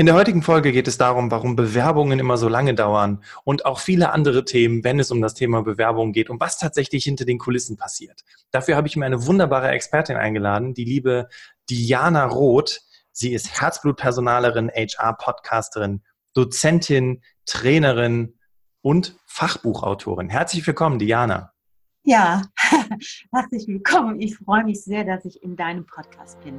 In der heutigen Folge geht es darum, warum Bewerbungen immer so lange dauern und auch viele andere Themen, wenn es um das Thema Bewerbung geht und was tatsächlich hinter den Kulissen passiert. Dafür habe ich mir eine wunderbare Expertin eingeladen, die liebe Diana Roth. Sie ist Herzblutpersonalerin, HR-Podcasterin, Dozentin, Trainerin und Fachbuchautorin. Herzlich willkommen, Diana. Ja, herzlich willkommen. Ich freue mich sehr, dass ich in deinem Podcast bin.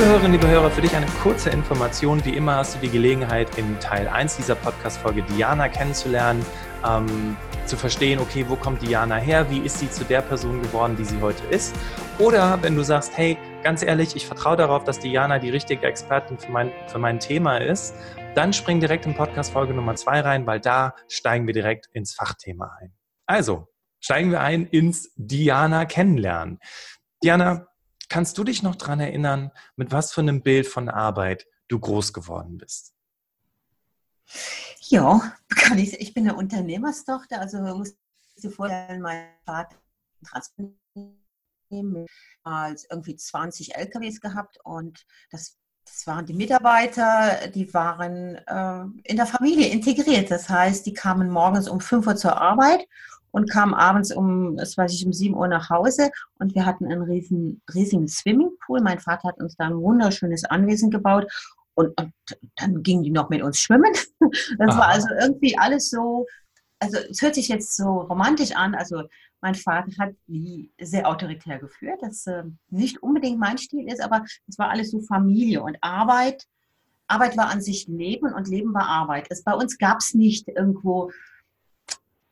Liebe Hörerinnen, liebe Hörer, für dich eine kurze Information. Wie immer hast du die Gelegenheit, in Teil 1 dieser Podcast-Folge Diana kennenzulernen, ähm, zu verstehen, okay, wo kommt Diana her? Wie ist sie zu der Person geworden, die sie heute ist? Oder wenn du sagst, hey, ganz ehrlich, ich vertraue darauf, dass Diana die richtige Expertin für mein, für mein Thema ist, dann spring direkt in Podcast-Folge Nummer 2 rein, weil da steigen wir direkt ins Fachthema ein. Also, steigen wir ein ins Diana kennenlernen. Diana, Kannst du dich noch daran erinnern, mit was für einem Bild von Arbeit du groß geworden bist? Ja, ich. Ich bin eine Unternehmerstochter, also musst du vorstellen, mein Vater als irgendwie 20 LKWs gehabt und das, das waren die Mitarbeiter, die waren äh, in der Familie integriert. Das heißt, die kamen morgens um 5 Uhr zur Arbeit und kam abends um, das weiß ich, um 7 Uhr nach Hause und wir hatten einen riesen, riesigen Swimmingpool. Mein Vater hat uns da ein wunderschönes Anwesen gebaut und, und dann gingen die noch mit uns schwimmen. Das Aha. war also irgendwie alles so, also es hört sich jetzt so romantisch an. Also mein Vater hat nie sehr autoritär geführt, das äh, nicht unbedingt mein Stil ist, aber es war alles so Familie und Arbeit. Arbeit war an sich Leben und Leben war Arbeit. Es, bei uns gab es nicht irgendwo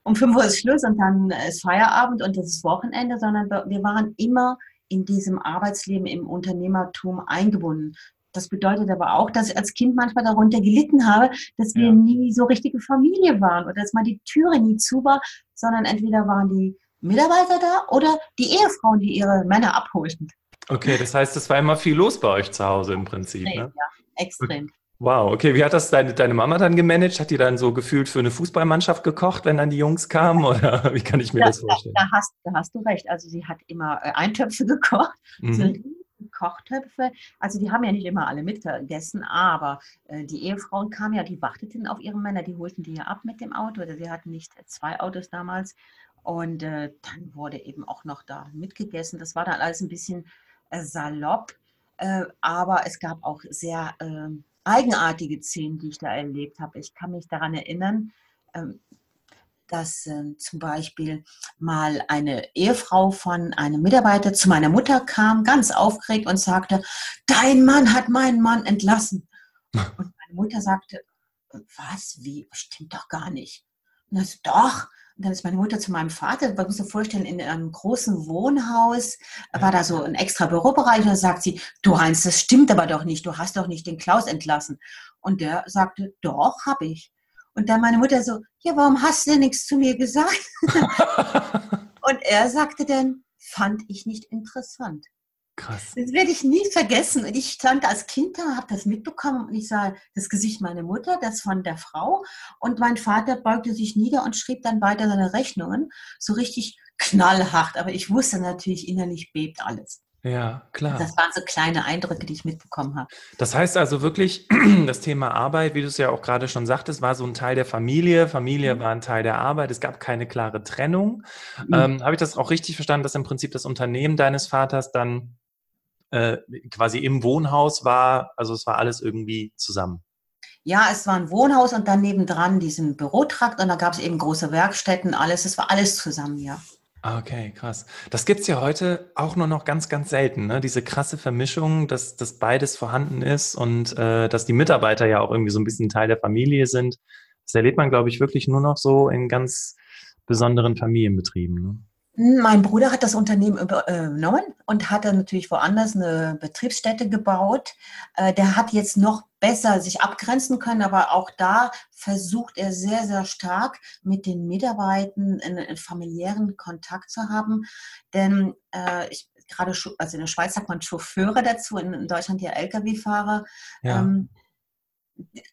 um 5 Uhr ist Schluss und dann ist Feierabend und das ist Wochenende, sondern wir waren immer in diesem Arbeitsleben im Unternehmertum eingebunden. Das bedeutet aber auch, dass ich als Kind manchmal darunter gelitten habe, dass wir ja. nie so richtige Familie waren oder dass mal die Türe nie zu war, sondern entweder waren die Mitarbeiter da oder die Ehefrauen, die ihre Männer abholten. Okay, das heißt, es war immer viel los bei euch zu Hause im Prinzip. Extrem, ne? Ja, extrem. Wow, okay. Wie hat das deine, deine Mama dann gemanagt? Hat die dann so gefühlt für eine Fußballmannschaft gekocht, wenn dann die Jungs kamen? Oder wie kann ich mir da, das vorstellen? Da, da, hast, da hast du recht. Also sie hat immer äh, Eintöpfe gekocht, mhm. so Kochtöpfe. Also die haben ja nicht immer alle mitgegessen, aber äh, die Ehefrauen kamen ja, die warteten auf ihre Männer, die holten die ja ab mit dem Auto. Oder sie hatten nicht zwei Autos damals. Und äh, dann wurde eben auch noch da mitgegessen. Das war dann alles ein bisschen äh, salopp. Äh, aber es gab auch sehr ähm, eigenartige Szenen, die ich da erlebt habe. Ich kann mich daran erinnern, ähm, dass ähm, zum Beispiel mal eine Ehefrau von einem Mitarbeiter zu meiner Mutter kam, ganz aufgeregt und sagte, dein Mann hat meinen Mann entlassen. Und meine Mutter sagte, was, wie, stimmt doch gar nicht. Und das, doch, dann ist meine Mutter zu meinem Vater, man muss sich vorstellen, in einem großen Wohnhaus war da so ein extra Bürobereich und da sagt sie, du Heinz, das stimmt aber doch nicht, du hast doch nicht den Klaus entlassen. Und der sagte, doch, habe ich. Und dann meine Mutter so, ja, warum hast du denn nichts zu mir gesagt? und er sagte dann, fand ich nicht interessant. Krass. Das werde ich nie vergessen. Und ich stand als Kind da, habe das mitbekommen und ich sah das Gesicht meiner Mutter, das von der Frau. Und mein Vater beugte sich nieder und schrieb dann weiter seine Rechnungen. So richtig knallhart. Aber ich wusste natürlich, innerlich bebt alles. Ja, klar. Das waren so kleine Eindrücke, die ich mitbekommen habe. Das heißt also wirklich, das Thema Arbeit, wie du es ja auch gerade schon sagtest, war so ein Teil der Familie. Familie mhm. war ein Teil der Arbeit. Es gab keine klare Trennung. Mhm. Ähm, Habe ich das auch richtig verstanden, dass im Prinzip das Unternehmen deines Vaters dann äh, quasi im Wohnhaus war. Also es war alles irgendwie zusammen. Ja, es war ein Wohnhaus und dann nebendran diesen Bürotrakt und da gab es eben große Werkstätten, alles. Es war alles zusammen, ja. Ah, okay, krass. Das gibt es ja heute auch nur noch ganz, ganz selten, ne? Diese krasse Vermischung, dass, dass beides vorhanden ist und äh, dass die Mitarbeiter ja auch irgendwie so ein bisschen Teil der Familie sind. Das erlebt man, glaube ich, wirklich nur noch so in ganz besonderen Familienbetrieben. Ne? Mein Bruder hat das Unternehmen übernommen und hat dann natürlich woanders eine Betriebsstätte gebaut. Äh, der hat jetzt noch besser sich abgrenzen können, aber auch da versucht er sehr, sehr stark mit den Mitarbeitern einen familiären Kontakt zu haben. Denn äh, ich, gerade, also in der Schweiz sagt man Chauffeure dazu, in, Deutschland ja Lkw-Fahrer. Ja. Ähm,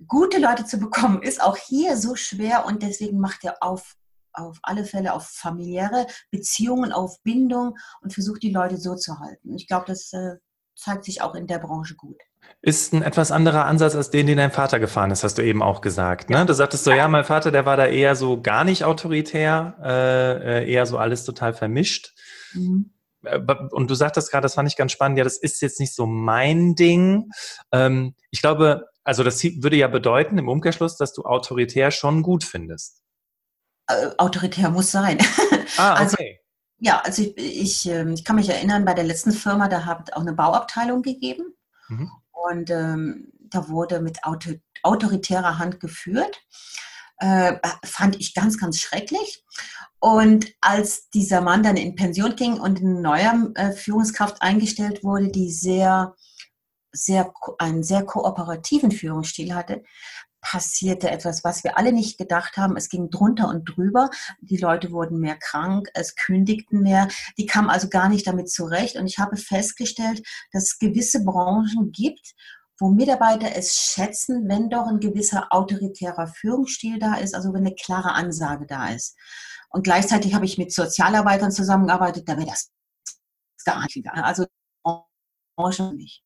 gute Leute zu bekommen, ist auch hier so schwer und deswegen macht er auf auf alle Fälle auf familiäre Beziehungen, auf Bindung und versucht die Leute so zu halten. Ich glaube, das äh, zeigt sich auch in der Branche gut. Ist ein etwas anderer Ansatz als den, den dein Vater gefahren ist, hast du eben auch gesagt. Ne? Du sagtest so, ja, mein Vater, der war da eher so gar nicht autoritär, äh, äh eher so alles total vermischt. Mhm. Äh, und du sagtest gerade, das fand ich ganz spannend, ja, das ist jetzt nicht so mein Ding. Ähm, ich glaube, also das würde ja bedeuten im Umkehrschluss, dass du autoritär schon gut findest äh, autoritär muss sein. Ah, also, okay. Also, ja, also ich, ich, ähm, ich, kann mich erinnern, bei der letzten Firma, da hat auch eine Bauabteilung gegeben. Mhm. Und ähm, da wurde mit auto, autoritärer Hand geführt. Äh, fand ich ganz, ganz schrecklich. Und als dieser Mann dann in Pension ging und eine neue äh, Führungskraft eingestellt wurde, die sehr, sehr, einen sehr kooperativen Führungsstil hatte, passierte etwas, was wir alle nicht gedacht haben. Es ging drunter und drüber. Die Leute wurden mehr krank, es kündigten mehr. Die kamen also gar nicht damit zurecht. Und ich habe festgestellt, dass es gewisse Branchen gibt, wo Mitarbeiter es schätzen, wenn doch ein gewisser autoritärer Führungsstil da ist, also wenn eine klare Ansage da ist. Und gleichzeitig habe ich mit Sozialarbeitern zusammengearbeitet, da wäre das gar nicht. Also Branche nicht.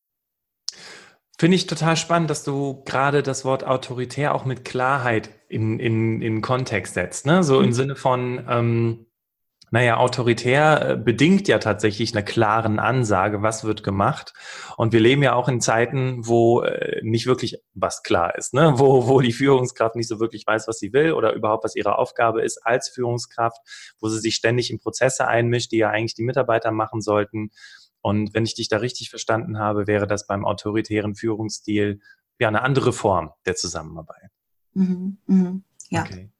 Finde ich total spannend, dass du gerade das Wort autoritär auch mit Klarheit in, in, in Kontext setzt. Ne? So im mhm. Sinne von, ähm, naja, autoritär äh, bedingt ja tatsächlich eine klaren Ansage, was wird gemacht. Und wir leben ja auch in Zeiten, wo äh, nicht wirklich was klar ist, ne? wo, wo die Führungskraft nicht so wirklich weiß, was sie will oder überhaupt, was ihre Aufgabe ist als Führungskraft, wo sie sich ständig in Prozesse einmischt, die ja eigentlich die Mitarbeiter machen sollten. Und wenn ich dich da richtig verstanden habe, wäre das beim autoritären Führungsstil ja eine andere Form der Zusammenarbeit. Mhm, mh, ja. Okay.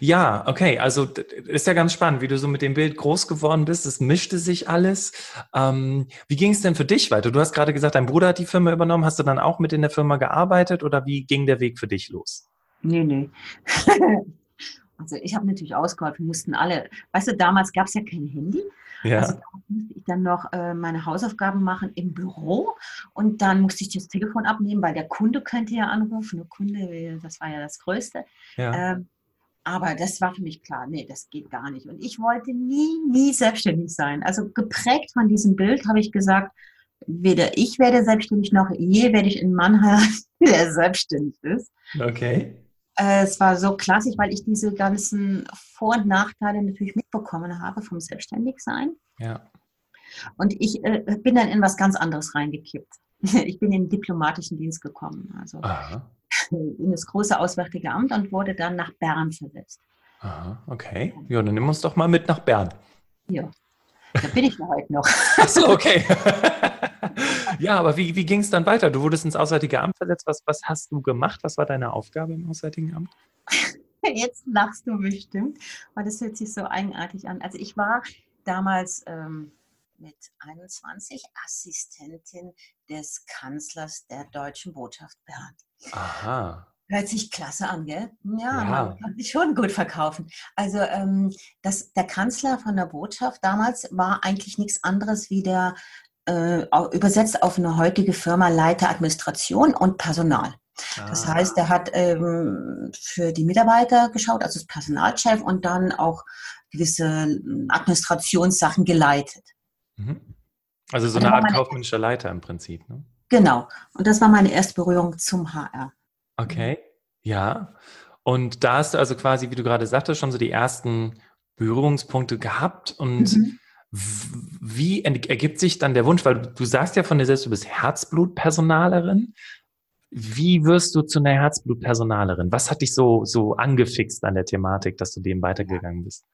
Ja, okay. Also ist ja ganz spannend, wie du so mit dem Bild groß geworden bist. Es mischte sich alles. Ähm, wie ging es denn für dich weiter? Du hast gerade gesagt, dein Bruder hat die Firma übernommen. Hast du dann auch mit in der Firma gearbeitet oder wie ging der Weg für dich los? Nee, nee. Also ich habe natürlich ausgeholfen, mussten alle. Weißt du, damals gab es ja kein Handy. Ja. Also musste ich dann noch äh, meine Hausaufgaben machen im Büro und dann musste ich das Telefon abnehmen, weil der Kunde könnte ja anrufen. Der Kunde, das war ja das Größte. Ja. Ähm, aber das war für mich klar, nee, das geht gar nicht. Und ich wollte nie, nie selbstständig sein. Also geprägt von diesem Bild habe ich gesagt, weder ich werde selbstständig noch je werde ich einen Mann heiraten, der selbstständig ist. Okay. Äh, es war so klassisch, weil ich diese ganzen Vor- und Nachteile natürlich mitbekommen habe vom Selbstständigsein. Ja. Und ich äh, bin dann in was ganz anderes reingekippt. Ich bin in den diplomatischen Dienst gekommen, also Aha. in das große Auswärtige Amt und wurde dann nach Bern versetzt. Aha, okay. Ja, dann nimm uns doch mal mit nach Bern. Ja, da bin ich ja heute noch. Achso, okay. ja, aber wie, wie ging es dann weiter? Du wurdest ins Auswärtige Amt versetzt. Was, was hast du gemacht? Was war deine Aufgabe im Auswärtigen Amt? Jetzt lachst du bestimmt, weil das hört sich so eigenartig an. Also ich war damals ähm, mit 21 Assistentin des Kanzlers der Deutschen Botschaft Bern. Aha. Hört sich klasse an, gell? Ja, ja. man kann sich schon gut verkaufen. Also ähm, das, der Kanzler von der Botschaft damals war eigentlich nichts anderes wie der äh, übersetzt auf eine heutige Firma Leiter Administration und Personal. Das ah. heißt, er hat ähm, für die Mitarbeiter geschaut, also das Personalchef und dann auch gewisse hm, Administrationssachen geleitet. Mhm. Also so eine Art kaufmännischer Leiter im Prinzip. Ne? Genau. Und das war meine erste Berührung zum HR. Okay, ja. Und da hast du also quasi, wie du gerade sagtest, schon so die ersten Berührungspunkte gehabt und mhm. Wie ergibt sich dann der Wunsch, weil du sagst ja von dir selbst, du bist Herzblutpersonalerin. Wie wirst du zu einer Herzblutpersonalerin? Was hat dich so, so angefixt an der Thematik, dass du dem weitergegangen bist?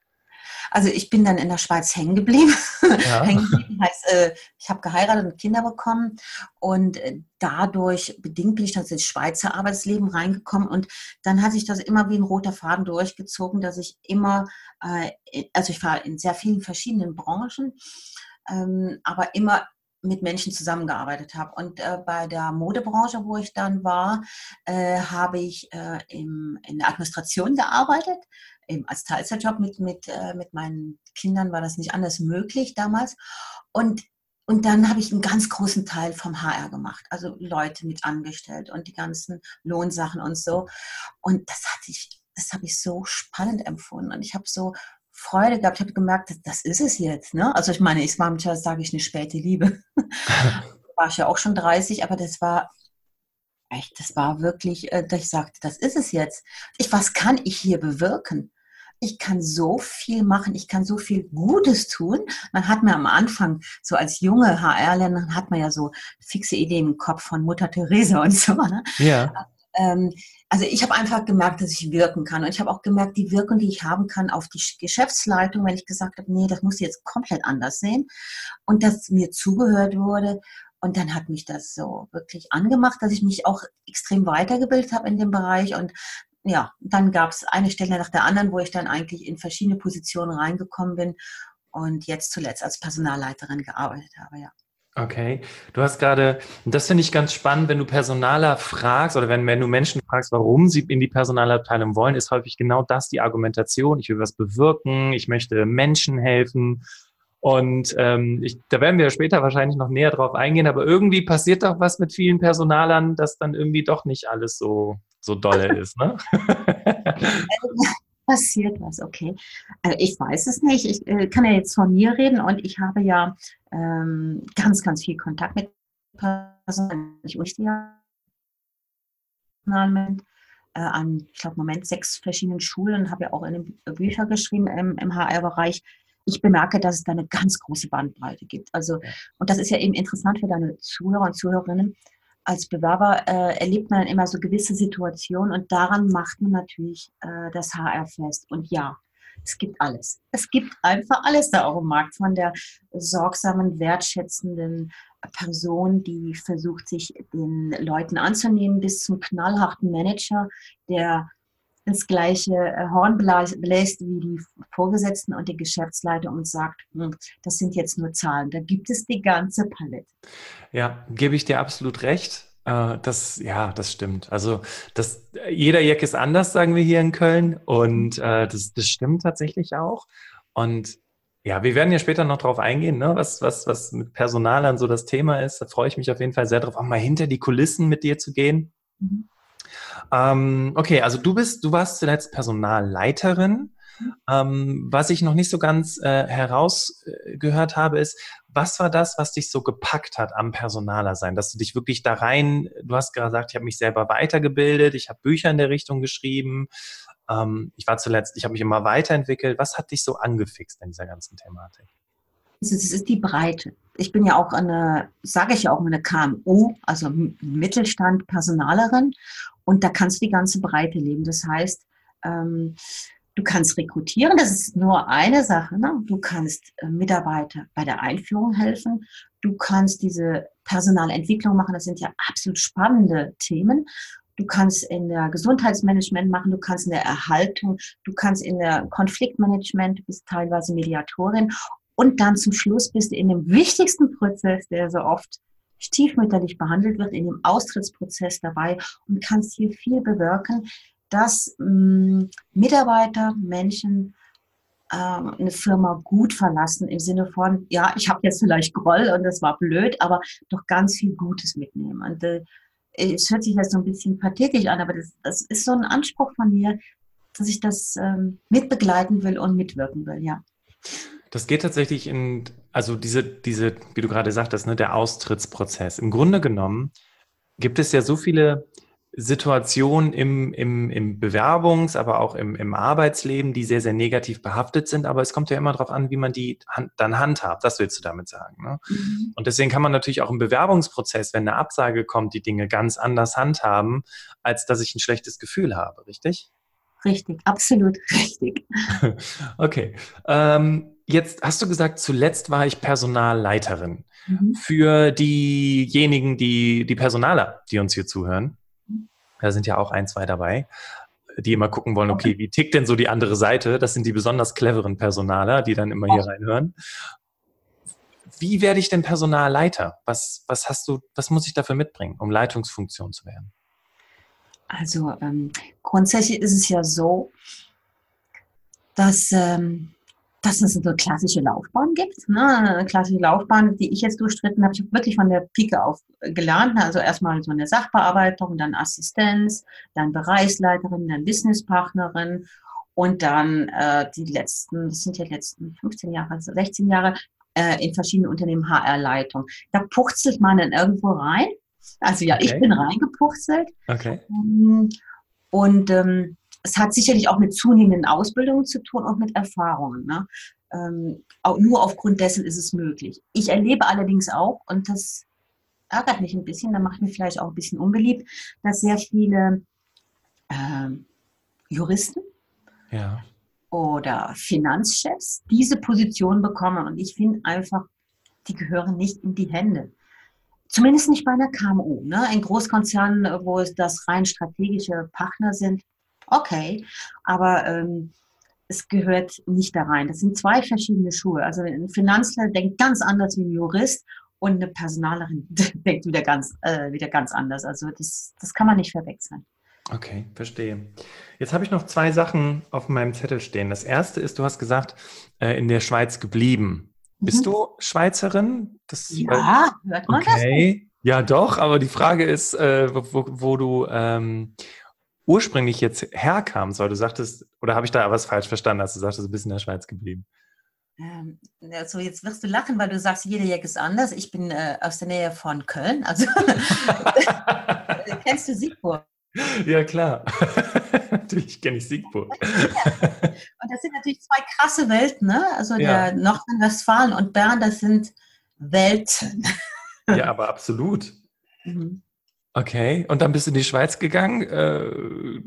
Also ich bin dann in der Schweiz hängen geblieben. Ja. hängen geblieben heißt, äh, ich habe geheiratet und Kinder bekommen und äh, dadurch bedingt bin ich dann ins Schweizer Arbeitsleben reingekommen und dann hat sich das immer wie ein roter Faden durchgezogen, dass ich immer, äh, also ich war in sehr vielen verschiedenen Branchen, ähm, aber immer mit Menschen zusammengearbeitet habe. Und äh, bei der Modebranche, wo ich dann war, äh, habe ich äh, im, in der Administration gearbeitet. Eben als Teilzeitjob mit, mit, äh, mit meinen Kindern war das nicht anders möglich damals. Und, und dann habe ich einen ganz großen Teil vom HR gemacht, also Leute mit angestellt und die ganzen Lohnsachen und so. Und das hatte ich das habe ich so spannend empfunden. Und ich habe so Freude gehabt. Ich habe gemerkt, das ist es jetzt. Ne? Also ich meine, ich war manchmal, sage ich, eine späte Liebe. war ich ja auch schon 30, aber das war echt, das war wirklich, äh, dass ich sagte, das ist es jetzt. Ich, was kann ich hier bewirken? Ich kann so viel machen, ich kann so viel Gutes tun. Man hat mir am Anfang, so als junge HR-Lernerin, hat man ja so fixe Ideen im Kopf von Mutter Teresa und so. Ne? Ja. Ähm, also ich habe einfach gemerkt, dass ich wirken kann. Und ich habe auch gemerkt, die Wirkung, die ich haben kann auf die Geschäftsleitung, wenn ich gesagt habe, nee, das muss ich jetzt komplett anders sehen. Und dass mir zugehört wurde. Und dann hat mich das so wirklich angemacht, dass ich mich auch extrem weitergebildet habe in dem Bereich. Und ja, dann gab es eine Stelle nach der anderen, wo ich dann eigentlich in verschiedene Positionen reingekommen bin und jetzt zuletzt als Personalleiterin gearbeitet habe, ja. Okay, du hast gerade, das finde ich ganz spannend, wenn du Personaler fragst oder wenn, wenn du Menschen fragst, warum sie in die Personalabteilung wollen, ist häufig genau das die Argumentation. Ich will was bewirken, ich möchte Menschen helfen. Und ähm, ich, da werden wir später wahrscheinlich noch näher drauf eingehen, aber irgendwie passiert doch was mit vielen Personalern, dass dann irgendwie doch nicht alles so, so dolle ist. Ne? passiert was, okay. Also ich weiß es nicht. Ich äh, kann ja jetzt von mir reden und ich habe ja ähm, ganz, ganz viel Kontakt mit Personen. Ich unterrichte äh, an, ich glaube, im Moment sechs verschiedenen Schulen, habe ja auch in den Bücher geschrieben im, im HR-Bereich. Ich bemerke, dass es da eine ganz große Bandbreite gibt. Also, und das ist ja eben interessant für deine Zuhörer und Zuhörerinnen, als Bewerber äh, erlebt man immer so gewisse Situationen und daran macht man natürlich äh, das HR fest. Und ja, es gibt alles. Es gibt einfach alles da auch im Markt, von der sorgsamen, wertschätzenden Person, die versucht, sich den Leuten anzunehmen, bis zum knallharten Manager, der ins gleiche äh, Horn bläst wie die Vorgesetzten und die Geschäftsleiter und sagt, hm, das sind jetzt nur Zahlen. Da gibt es die ganze Palette. Ja, gebe ich dir absolut recht. Äh, das, ja, das stimmt. Also das, jeder Jack ist anders, sagen wir hier in Köln. Und äh, das, das stimmt tatsächlich auch. Und ja, wir werden ja später noch drauf eingehen, ne? was, was, was mit Personalern so das Thema ist. Da freue ich mich auf jeden Fall sehr drauf, auch mal hinter die Kulissen mit dir zu gehen. Mhm. Ähm, okay, also du bist, du warst zuletzt Personalleiterin. Ähm, was ich noch nicht so ganz äh, herausgehört habe, ist, was war das, was dich so gepackt hat am Personaler sein, dass du dich wirklich da rein, du hast gesagt, ich habe mich selber weitergebildet, ich habe Bücher in der Richtung geschrieben, ähm, ich war zuletzt, ich habe mich immer weiterentwickelt. Was hat dich so angefixt in dieser ganzen Thematik? Es ist die Breite. Ich bin ja auch eine, sage ich ja auch eine KMU, also Mittelstand, Personalerin. Und da kannst du die ganze Breite leben. Das heißt, ähm, du kannst rekrutieren, das ist nur eine Sache. Ne? Du kannst äh, Mitarbeiter bei der Einführung helfen. Du kannst diese Personalentwicklung machen. Das sind ja absolut spannende Themen. Du kannst in der Gesundheitsmanagement machen, du kannst in der Erhaltung, du kannst in der Konfliktmanagement, du bist teilweise Mediatorin und dann zum Schluss bist du in dem wichtigsten Prozess, der so oft stiefmütterlich behandelt wird, in dem Austrittsprozess dabei und kannst hier viel bewirken, dass mh, mm, Mitarbeiter, Menschen äh, eine Firma gut verlassen im Sinne von, ja, ich habe jetzt vielleicht Groll und das war blöd, aber doch ganz viel Gutes mitnehmen. Und äh, es hört sich jetzt so ein bisschen pathetisch an, aber das, das ist so ein Anspruch von mir, dass ich das ähm, mitbegleiten will und mitwirken will, ja. Das geht tatsächlich in, also diese, diese, wie du gerade sagtest, ne, der Austrittsprozess. Im Grunde genommen gibt es ja so viele Situationen im, im, im Bewerbungs-, aber auch im, im Arbeitsleben, die sehr, sehr negativ behaftet sind. Aber es kommt ja immer darauf an, wie man die hand, dann handhabt. Das willst du damit sagen. Ne? Mhm. Und deswegen kann man natürlich auch im Bewerbungsprozess, wenn eine Absage kommt, die Dinge ganz anders handhaben, als dass ich ein schlechtes Gefühl habe, richtig? Richtig, absolut richtig. okay. Ähm, jetzt hast du gesagt, zuletzt war ich Personalleiterin. Mhm. Für diejenigen, die, die Personaler, die uns hier zuhören, da sind ja auch ein, zwei dabei, die immer gucken wollen, okay, wie tickt denn so die andere Seite? Das sind die besonders cleveren Personaler, die dann immer hier reinhören. Wie werde ich denn Personalleiter? Was, was hast du, was muss ich dafür mitbringen, um Leitungsfunktion zu werden? Also ähm, grundsätzlich ist es ja so, dass, ähm, dass es eine klassische Laufbahn gibt. Ne? Eine klassische Laufbahn, die ich jetzt durchstritten habe. Ich habe wirklich von der Pike auf gelernt. Ne? Also erstmal so eine Sachbearbeitung, dann Assistenz, dann Bereichsleiterin, dann Businesspartnerin und dann äh, die letzten, das sind ja die letzten 15 Jahre, also 16 Jahre, äh, in verschiedenen Unternehmen HR-Leitung. Da purzelt man dann irgendwo rein also ja, okay. ich bin reingepurzelt. Okay. Ähm, und ähm, es hat sicherlich auch mit zunehmenden Ausbildungen zu tun und mit Erfahrungen. Ne? Ähm, auch nur aufgrund dessen ist es möglich. Ich erlebe allerdings auch, und das ärgert mich ein bisschen, da macht mich vielleicht auch ein bisschen unbeliebt, dass sehr viele äh, Juristen ja. oder Finanzchefs diese Position bekommen. Und ich finde einfach, die gehören nicht in die Hände Zumindest nicht bei einer KMU. Ne? Ein Großkonzern, wo es das rein strategische Partner sind, okay. Aber ähm, es gehört nicht da rein. Das sind zwei verschiedene Schuhe. Also ein Finanzler denkt ganz anders wie ein Jurist und eine Personalerin denkt wieder ganz, äh, wieder ganz anders. Also das, das kann man nicht verwechseln. Okay, verstehe. Jetzt habe ich noch zwei Sachen auf meinem Zettel stehen. Das erste ist, du hast gesagt, äh, in der Schweiz geblieben. Bist mhm. du Schweizerin? Das, ja, hört man okay. das? Ja, doch, aber die Frage ist, äh, wo, wo, du ähm, ursprünglich jetzt herkamst, weil du sagtest, oder habe ich da was falsch verstanden, als du sagtest, du bist in der Schweiz geblieben? Ähm, also jetzt wirst du lachen, weil du sagst, jeder Jack ist anders. Ich bin äh, aus der Nähe von Köln. Also kennst du Siegburg? Ja, klar. natürlich kenne ich Siegburg. und das sind natürlich zwei krasse Welten, ne? Also ja. der Nordrhein-Westfalen und Bern, das sind Welten. ja, aber absolut. Mhm. Okay, und dann bist du in die Schweiz gegangen, äh,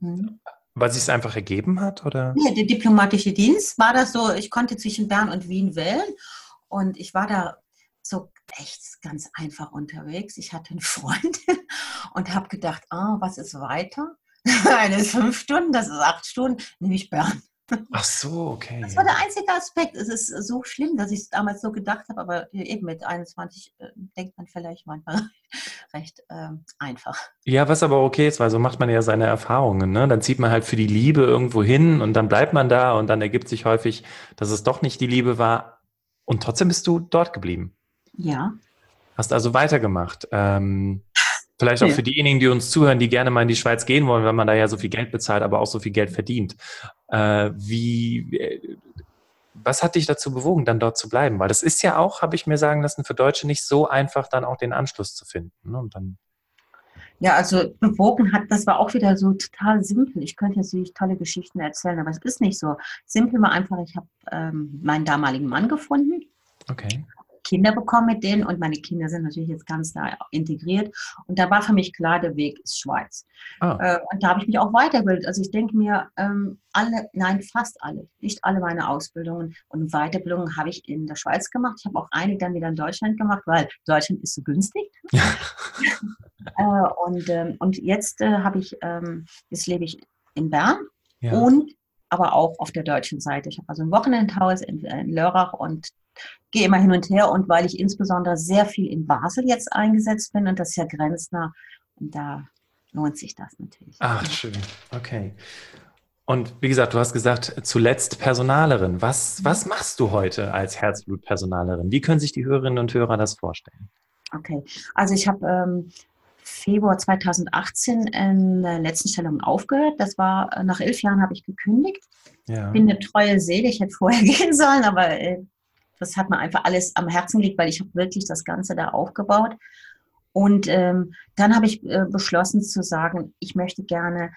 mhm. weil sich es einfach ergeben hat, oder? Ja, der diplomatische Dienst war das so, ich konnte zwischen Bern und Wien wählen und ich war da so echt ganz einfach unterwegs. Ich hatte einen Freund und habe gedacht, ah, was ist weiter? Eine ist fünf Stunden, das ist acht Stunden, nehme ich Bern. Ach so, okay. Das war der einzige Aspekt. Es ist so schlimm, dass ich es damals so gedacht habe, aber eben mit 21 äh, denkt man vielleicht manchmal recht äh, einfach. Ja, was aber okay ist, weil so macht man ja seine Erfahrungen. Ne? Dann zieht man halt für die Liebe irgendwo hin und dann bleibt man da und dann ergibt sich häufig, dass es doch nicht die Liebe war und trotzdem bist du dort geblieben. Ja. Hast also weitergemacht. Ähm, vielleicht auch ja. für diejenigen, die uns zuhören, die gerne mal in die Schweiz gehen wollen, weil man da ja so viel Geld bezahlt, aber auch so viel Geld verdient. Äh, wie, äh, was hat dich dazu bewogen, dann dort zu bleiben? Weil das ist ja auch, habe ich mir sagen lassen, für Deutsche nicht so einfach, dann auch den Anschluss zu finden. Ne? Und dann ja, also bewogen hat, das war auch wieder so total simpel. Ich könnte jetzt natürlich tolle Geschichten erzählen, aber es ist nicht so. Simpel war einfach, ich habe ähm, meinen damaligen Mann gefunden. Okay. Kinder bekommen mit denen und meine Kinder sind natürlich jetzt ganz da integriert. Und da war für mich klar, der Weg ist Schweiz. Ah. Äh, und da habe ich mich auch weitergebildet. Also ich denke mir, ähm, alle, nein, fast alle, nicht alle meine Ausbildungen und Weiterbildungen habe ich in der Schweiz gemacht. Ich habe auch einige dann wieder in Deutschland gemacht, weil Deutschland ist so günstig. äh, und, ähm, und jetzt äh, habe ich, ähm, jetzt lebe ich in Bern ja. und aber auch auf der deutschen Seite. Ich habe also ein Wochenendhaus in, in Lörrach und gehe immer hin und her und weil ich insbesondere sehr viel in Basel jetzt eingesetzt bin und das ist ja grenznah und da lohnt sich das natürlich. Ach, schön. Okay. Und wie gesagt, du hast gesagt, zuletzt Personalerin. Was, was machst du heute als Herzblutpersonalerin? Wie können sich die Hörerinnen und Hörer das vorstellen? Okay, also ich habe ähm, Februar 2018 in der letzten Stellung aufgehört. Das war, äh, nach elf Jahren habe ich gekündigt. Ja. Bin eine treue Seele, ich hätte vorher gehen sollen, aber äh, das hat mir einfach alles am Herzen liegt, weil ich habe wirklich das Ganze da aufgebaut. Und ähm, dann habe ich äh, beschlossen zu sagen, ich möchte gerne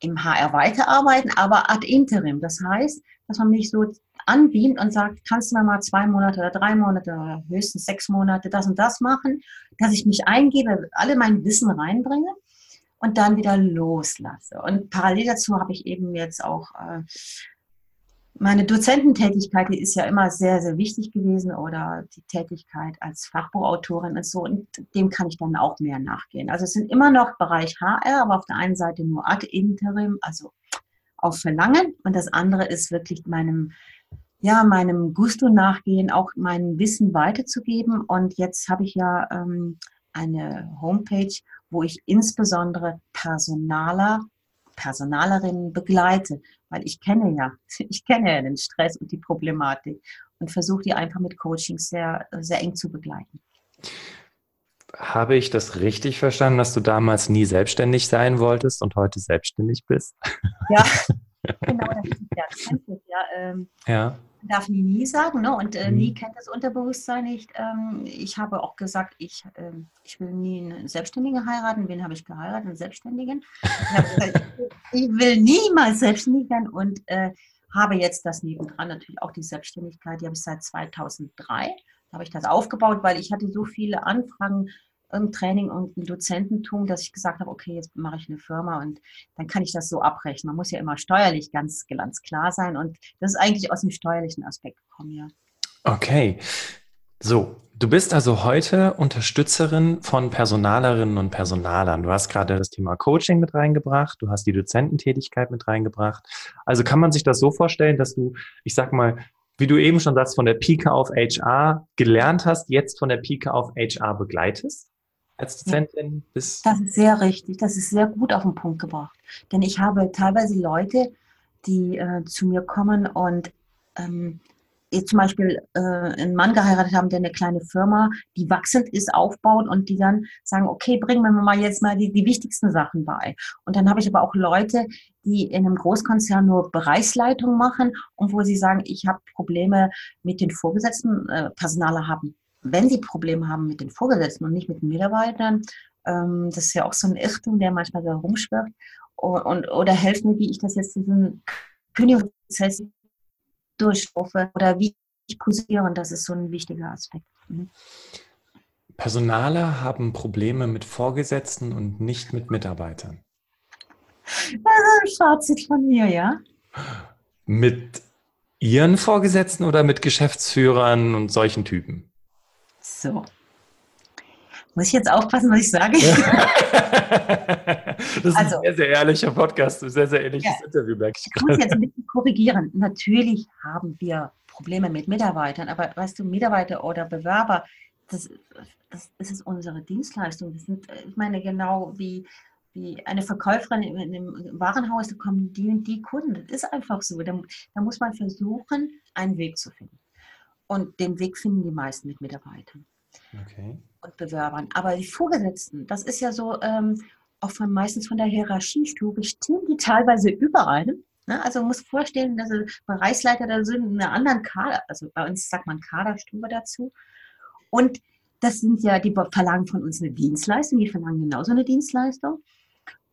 im HR weiterarbeiten, aber ad interim. Das heißt, dass man mich so anbeamt und sagt, kannst du mir mal zwei Monate oder drei Monate oder höchstens sechs Monate das und das machen, dass ich mich eingebe, alle mein Wissen reinbringe und dann wieder loslasse. Und parallel dazu habe ich eben jetzt auch äh, meine Dozententätigkeit, die ist ja immer sehr, sehr wichtig gewesen oder die Tätigkeit als Fachbuchautorin und so. Und dem kann ich dann auch mehr nachgehen. Also es sind immer noch Bereich HR, aber auf der einen Seite nur ad interim, also auf Verlangen. Und das andere ist wirklich meinem, ja, meinem Gusto nachgehen, auch mein Wissen weiterzugeben. Und jetzt habe ich ja ähm, eine Homepage, wo ich insbesondere Personaler Personalerinnen begleite, weil ich kenne ja, ich kenne ja den Stress und die Problematik und versuche die einfach mit Coaching sehr, sehr eng zu begleiten. Habe ich das richtig verstanden, dass du damals nie selbstständig sein wolltest und heute selbstständig bist? Ja, genau, das ist ja, ja, ähm, ja darf nie nie sagen, ne? und äh, nie mhm. kennt das Unterbewusstsein nicht. Ähm, ich habe auch gesagt, ich, äh, ich will nie einen Selbstständigen heiraten. Wen habe ich geheiratet? Einen Selbstständigen. Ich, will niemals selbstständig werden und äh, habe jetzt das nebendran natürlich auch die Selbstständigkeit. Die habe ich seit 2003. Da habe ich das aufgebaut, weil ich hatte so viele Anfragen im Training und im Dozententum, dass ich gesagt habe, okay, jetzt mache ich eine Firma und dann kann ich das so abrechnen. Man muss ja immer steuerlich ganz, ganz klar sein und das ist eigentlich aus dem steuerlichen Aspekt gekommen, ja. Okay. So, du bist also heute Unterstützerin von Personalerinnen und Personalern. Du hast gerade das Thema Coaching mit reingebracht, du hast die Dozententätigkeit mit reingebracht. Also kann man sich das so vorstellen, dass du, ich sag mal, wie du eben schon sagst, von der Pike auf HR gelernt hast, jetzt von der Pike auf HR begleitest? Als Dozentin bis. Das ist sehr richtig. Das ist sehr gut auf den Punkt gebracht. Denn ich habe teilweise Leute, die äh, zu mir kommen und ähm, zum Beispiel äh, einen Mann geheiratet haben, der eine kleine Firma, die wachsend ist, aufbaut und die dann sagen, okay, bringen wir mal jetzt mal die, die wichtigsten Sachen bei. Und dann habe ich aber auch Leute, die in einem Großkonzern nur Bereichsleitung machen und wo sie sagen, ich habe Probleme mit den Vorgesetzten, äh, Personale haben wenn sie Probleme haben mit den Vorgesetzten und nicht mit den Mitarbeitern, ähm, das ist ja auch so ein Irrtum, der manchmal da rumschwirrt, und, und, oder helfen mir, wie ich das jetzt diesen Kündigungsprozess durchstufe oder wie ich posiere, und das ist so ein wichtiger Aspekt. Mhm. Personaler haben Probleme mit Vorgesetzten und nicht mit Mitarbeitern. Das ist ein Fazit von mir, ja. Mit Ihren Vorgesetzten oder mit Geschäftsführern und solchen Typen? So. Muss ich jetzt aufpassen, was ich sage? das ist also, ein sehr, sehr ehrlicher Podcast, ein sehr, sehr ehrliches ja, Interview, merke ich gerade. Ich muss jetzt ein bisschen korrigieren. Natürlich haben wir Probleme mit Mitarbeitern, aber weißt du, Mitarbeiter oder Bewerber, das, das, das ist unsere Dienstleistung. Das sind, ich meine, genau wie, wie eine Verkäuferin in einem Warenhaus, da kommen die und die Kunden. Das ist einfach so. Da, da muss man versuchen, einen Weg zu finden. Und den Weg finden die meisten mit Mitarbeitern okay. und Bewerbern. Aber die Vorgesetzten, das ist ja so, ähm, auch von meistens von der Hierarchiestufe, stehen die teilweise überall. Ne? Also man muss vorstellen, dass Bereichsleiter da sind in einer anderen Kader, also bei uns sagt man Kaderstufe dazu. Und das sind ja, die verlangen von uns eine Dienstleistung, die verlangen genauso eine Dienstleistung.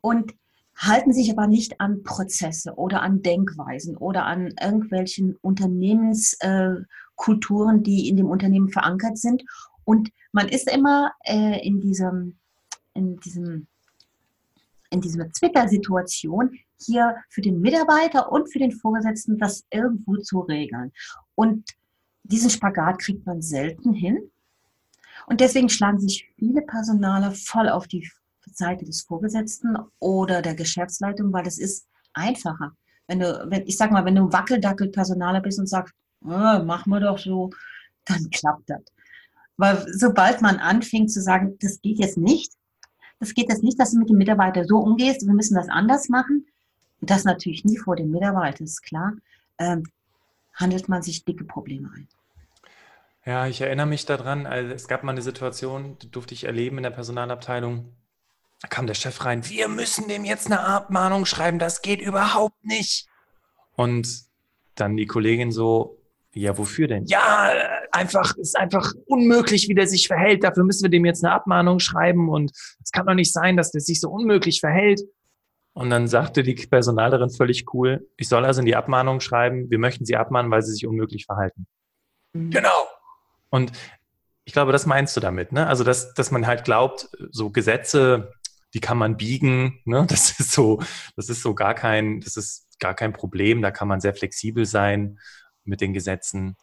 Und halten sich aber nicht an Prozesse oder an Denkweisen oder an irgendwelchen Unternehmenskulturen, die in dem Unternehmen verankert sind. Und man ist immer äh, in diesem, in diesem in dieser Zwickersituation hier für den Mitarbeiter und für den Vorgesetzten das irgendwo zu regeln. Und diesen Spagat kriegt man selten hin. Und deswegen schlagen sich viele Personale voll auf die Seite des Vorgesetzten oder der Geschäftsleitung, weil das ist einfacher. Wenn du, wenn, ich sag mal, wenn du Wackeldackel-Personaler bist und sagst, oh, mach mal doch so, dann klappt das. Weil sobald man anfängt zu sagen, das geht jetzt nicht, das geht jetzt nicht, dass du mit dem Mitarbeiter so umgehst, wir müssen das anders machen, das natürlich nie vor dem Mitarbeiter, ist klar, ähm, handelt man sich dicke Probleme ein. Ja, ich erinnere mich daran, also es gab mal eine Situation, die durfte ich erleben in der Personalabteilung. Da kam der Chef rein, wir müssen dem jetzt eine Abmahnung schreiben, das geht überhaupt nicht. Und dann die Kollegin so, ja, wofür denn? Ja, einfach, ist einfach unmöglich, wie der sich verhält. Dafür müssen wir dem jetzt eine Abmahnung schreiben und es kann doch nicht sein, dass der sich so unmöglich verhält. Und dann sagte die Personalerin völlig cool, ich soll also in die Abmahnung schreiben, wir möchten sie abmahnen, weil sie sich unmöglich verhalten. Mhm. Genau. Und ich glaube, das meinst du damit, ne? Also, dass, dass man halt glaubt, so Gesetze die kann man biegen. Ne? Das ist so, das ist so gar kein, das ist gar kein Problem. Da kann man sehr flexibel sein mit den Gesetzen.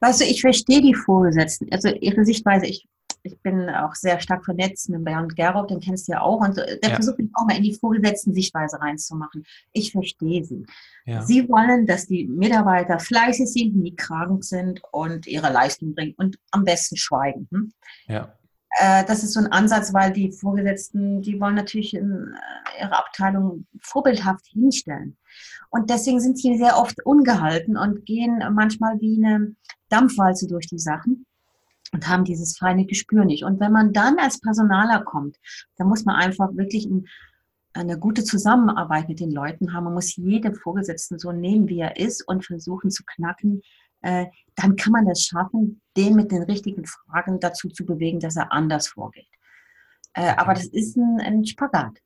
Weißt du, ich verstehe die Vorgesetzten, also ihre Sichtweise. Ich, ich bin auch sehr stark vernetzt mit Bernd Gerob, den kennst du ja auch. Und der ja. versucht mich auch mal in die vorgesetzten Sichtweise reinzumachen. Ich verstehe sie. Ja. Sie wollen, dass die Mitarbeiter fleißig sind, nie krank sind und ihre Leistung bringen und am besten schweigen. Hm? Ja. Äh, das ist so ein Ansatz, weil die Vorgesetzten, die wollen natürlich in äh, ihre Abteilung vorbildhaft hinstellen. Und deswegen sind sie sehr oft ungehalten und gehen manchmal wie eine Dampfwalze durch die Sachen und haben dieses feine Gespür nicht. Und wenn man dann als Personaler kommt, dann muss man einfach wirklich ein, eine gute Zusammenarbeit mit den Leuten haben. Man muss jeden Vorgesetzten so nehmen, wie er ist und versuchen zu knacken, äh, dann kann man das schaffen, den mit den richtigen Fragen dazu zu bewegen, dass er anders vorgeht. Äh, aber das ist ein, ein Spagat.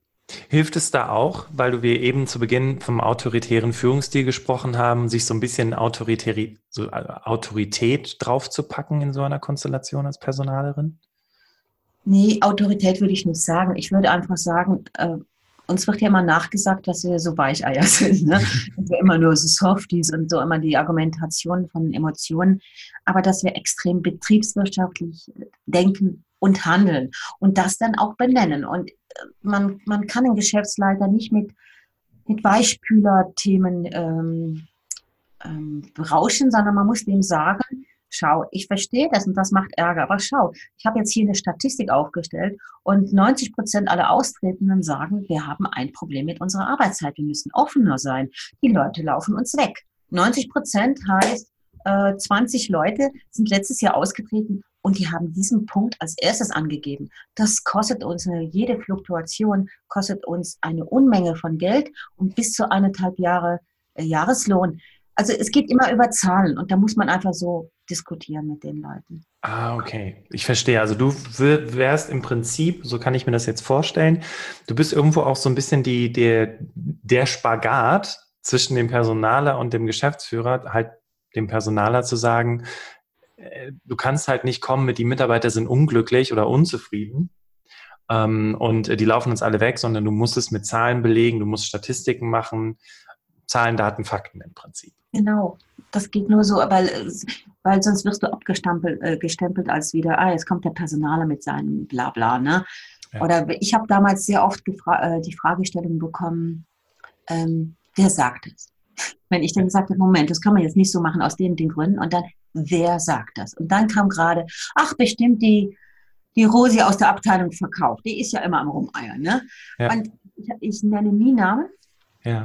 Hilft es da auch, weil wir eben zu Beginn vom autoritären Führungsstil gesprochen haben, sich so ein bisschen Autorität, so äh, Autorität draufzupacken in so einer Konstellation als Personalerin? Nee, Autorität würde ich nicht sagen. Ich würde einfach sagen, äh, uns wird ja immer nachgesagt, dass wir so Weicheier sind. Ne? Dass wir immer nur so Softies und so immer die Argumentation von Emotionen. Aber dass wir extrem betriebswirtschaftlich denken und handeln und das dann auch benennen. Und äh, man, man kann den Geschäftsleiter nicht mit, mit Weichspüler-Themen ähm, ähm, berauschen, sondern man muss dem sagen, schau, ich verstehe das und das macht Ärger, aber schau, ich habe jetzt hier eine Statistik aufgestellt und 90 Prozent aller Austretenden sagen, wir haben ein Problem mit unserer Arbeitszeit, wir müssen offener sein. Die Leute laufen uns weg. 90 Prozent heißt, äh, 20 Leute sind letztes Jahr ausgetreten und die haben diesen Punkt als erstes angegeben. Das kostet uns jede Fluktuation, kostet uns eine Unmenge von Geld und bis zu eineinhalb Jahre äh, Jahreslohn. Also es geht immer über Zahlen und da muss man einfach so diskutieren mit den Leuten. Ah, okay. Ich verstehe. Also du wärst im Prinzip, so kann ich mir das jetzt vorstellen, du bist irgendwo auch so ein bisschen die, der, der Spagat zwischen dem Personaler und dem Geschäftsführer, halt dem Personaler zu sagen, äh, du kannst halt nicht kommen mit, die Mitarbeiter sind unglücklich oder unzufrieden ähm, und die laufen uns alle weg, sondern du musst es mit Zahlen belegen, du musst Statistiken machen, Zahlen, Daten, Fakten im Prinzip. Genau, das geht nur so, weil, weil sonst wirst du abgestempelt äh, gestempelt als wieder, ah, jetzt kommt der Personaler mit seinem Blabla. Ne? Ja. Oder ich habe damals sehr oft äh, die Fragestellung bekommen, ähm, wer sagt es? Wenn ich dann gesagt habe, Moment, das kann man jetzt nicht so machen aus den, den Gründen. Und dann, wer sagt das? Und dann kam gerade, ach, bestimmt die, die Rosi aus der Abteilung verkauft. Die ist ja immer am Rumeiern. Ne? Ja. Und ich, ich nenne nie Namen, ja.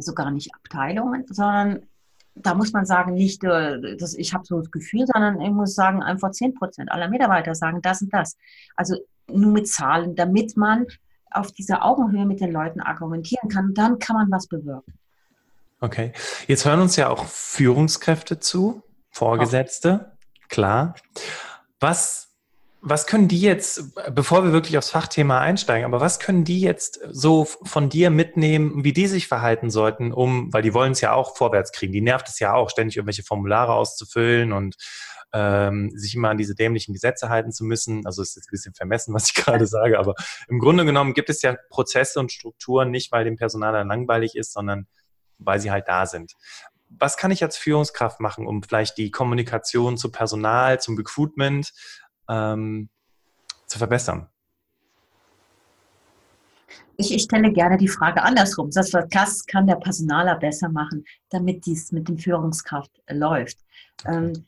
Sogar nicht Abteilungen, sondern da muss man sagen, nicht, äh, dass ich habe so das Gefühl, sondern ich muss sagen, einfach 10 Prozent aller Mitarbeiter sagen das und das. Also nur mit Zahlen, damit man auf dieser Augenhöhe mit den Leuten argumentieren kann, dann kann man was bewirken. Okay, jetzt hören uns ja auch Führungskräfte zu, Vorgesetzte, klar. Was was können die jetzt, bevor wir wirklich aufs Fachthema einsteigen, aber was können die jetzt so von dir mitnehmen, wie die sich verhalten sollten, um, weil die wollen es ja auch vorwärts kriegen, die nervt es ja auch, ständig irgendwelche Formulare auszufüllen und ähm, sich immer an diese dämlichen Gesetze halten zu müssen. Also ist jetzt ein bisschen vermessen, was ich gerade sage, aber im Grunde genommen gibt es ja Prozesse und Strukturen nicht, weil dem Personal dann langweilig ist, sondern weil sie halt da sind. Was kann ich als Führungskraft machen, um vielleicht die Kommunikation zu Personal, zum Recruitment ähm, zu verbessern? Ich, ich, stelle gerne die Frage andersrum. Das, was kann der Personaler besser machen, damit dies mit dem Führungskraft läuft? Okay. Ähm,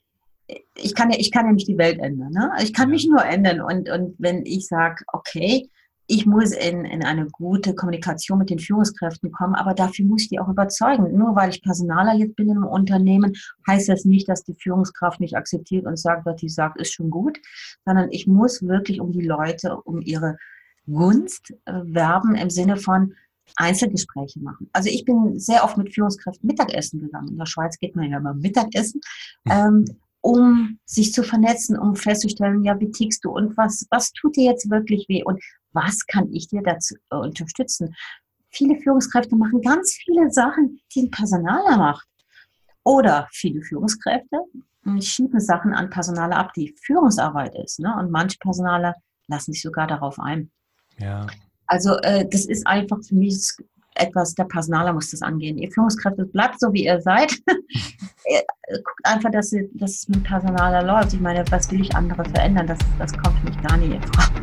ich, kann ja, ich kann ja nicht die Welt ändern. Ne? Ich kann ja. mich nur ändern. Und, und wenn ich sage, okay, ich muss in, in eine gute Kommunikation mit den Führungskräften kommen, aber dafür muss ich die auch überzeugen. Nur weil ich Personaler jetzt bin im Unternehmen, heißt das nicht, dass die Führungskraft mich akzeptiert und sagt, was ich sage, ist schon gut, sondern ich muss wirklich um die Leute, um ihre Gunst äh, werben im Sinne von Einzelgespräche machen. Also ich bin sehr oft mit Führungskräften Mittagessen gegangen. In der Schweiz geht man ja immer Mittagessen. Ähm, um sich zu vernetzen, um festzustellen, ja, wie tickst du und was, was tut dir jetzt wirklich weh und was kann ich dir dazu äh, unterstützen? Viele Führungskräfte machen ganz viele Sachen, die ein Personaler macht. Oder viele Führungskräfte hm, schieben Sachen an Personaler ab, die Führungsarbeit ist. Ne? Und manche Personaler lassen sich sogar darauf ein. Ja. Also äh, das ist einfach für mich etwas, der Personaler muss das angehen. Ihr Führungskräfte bleibt so, wie ihr seid. Guckt einfach, dass, ihr, dass es mit Personaler läuft. Ich meine, was will ich andere verändern? Das, das kommt für mich gar nicht in Frage.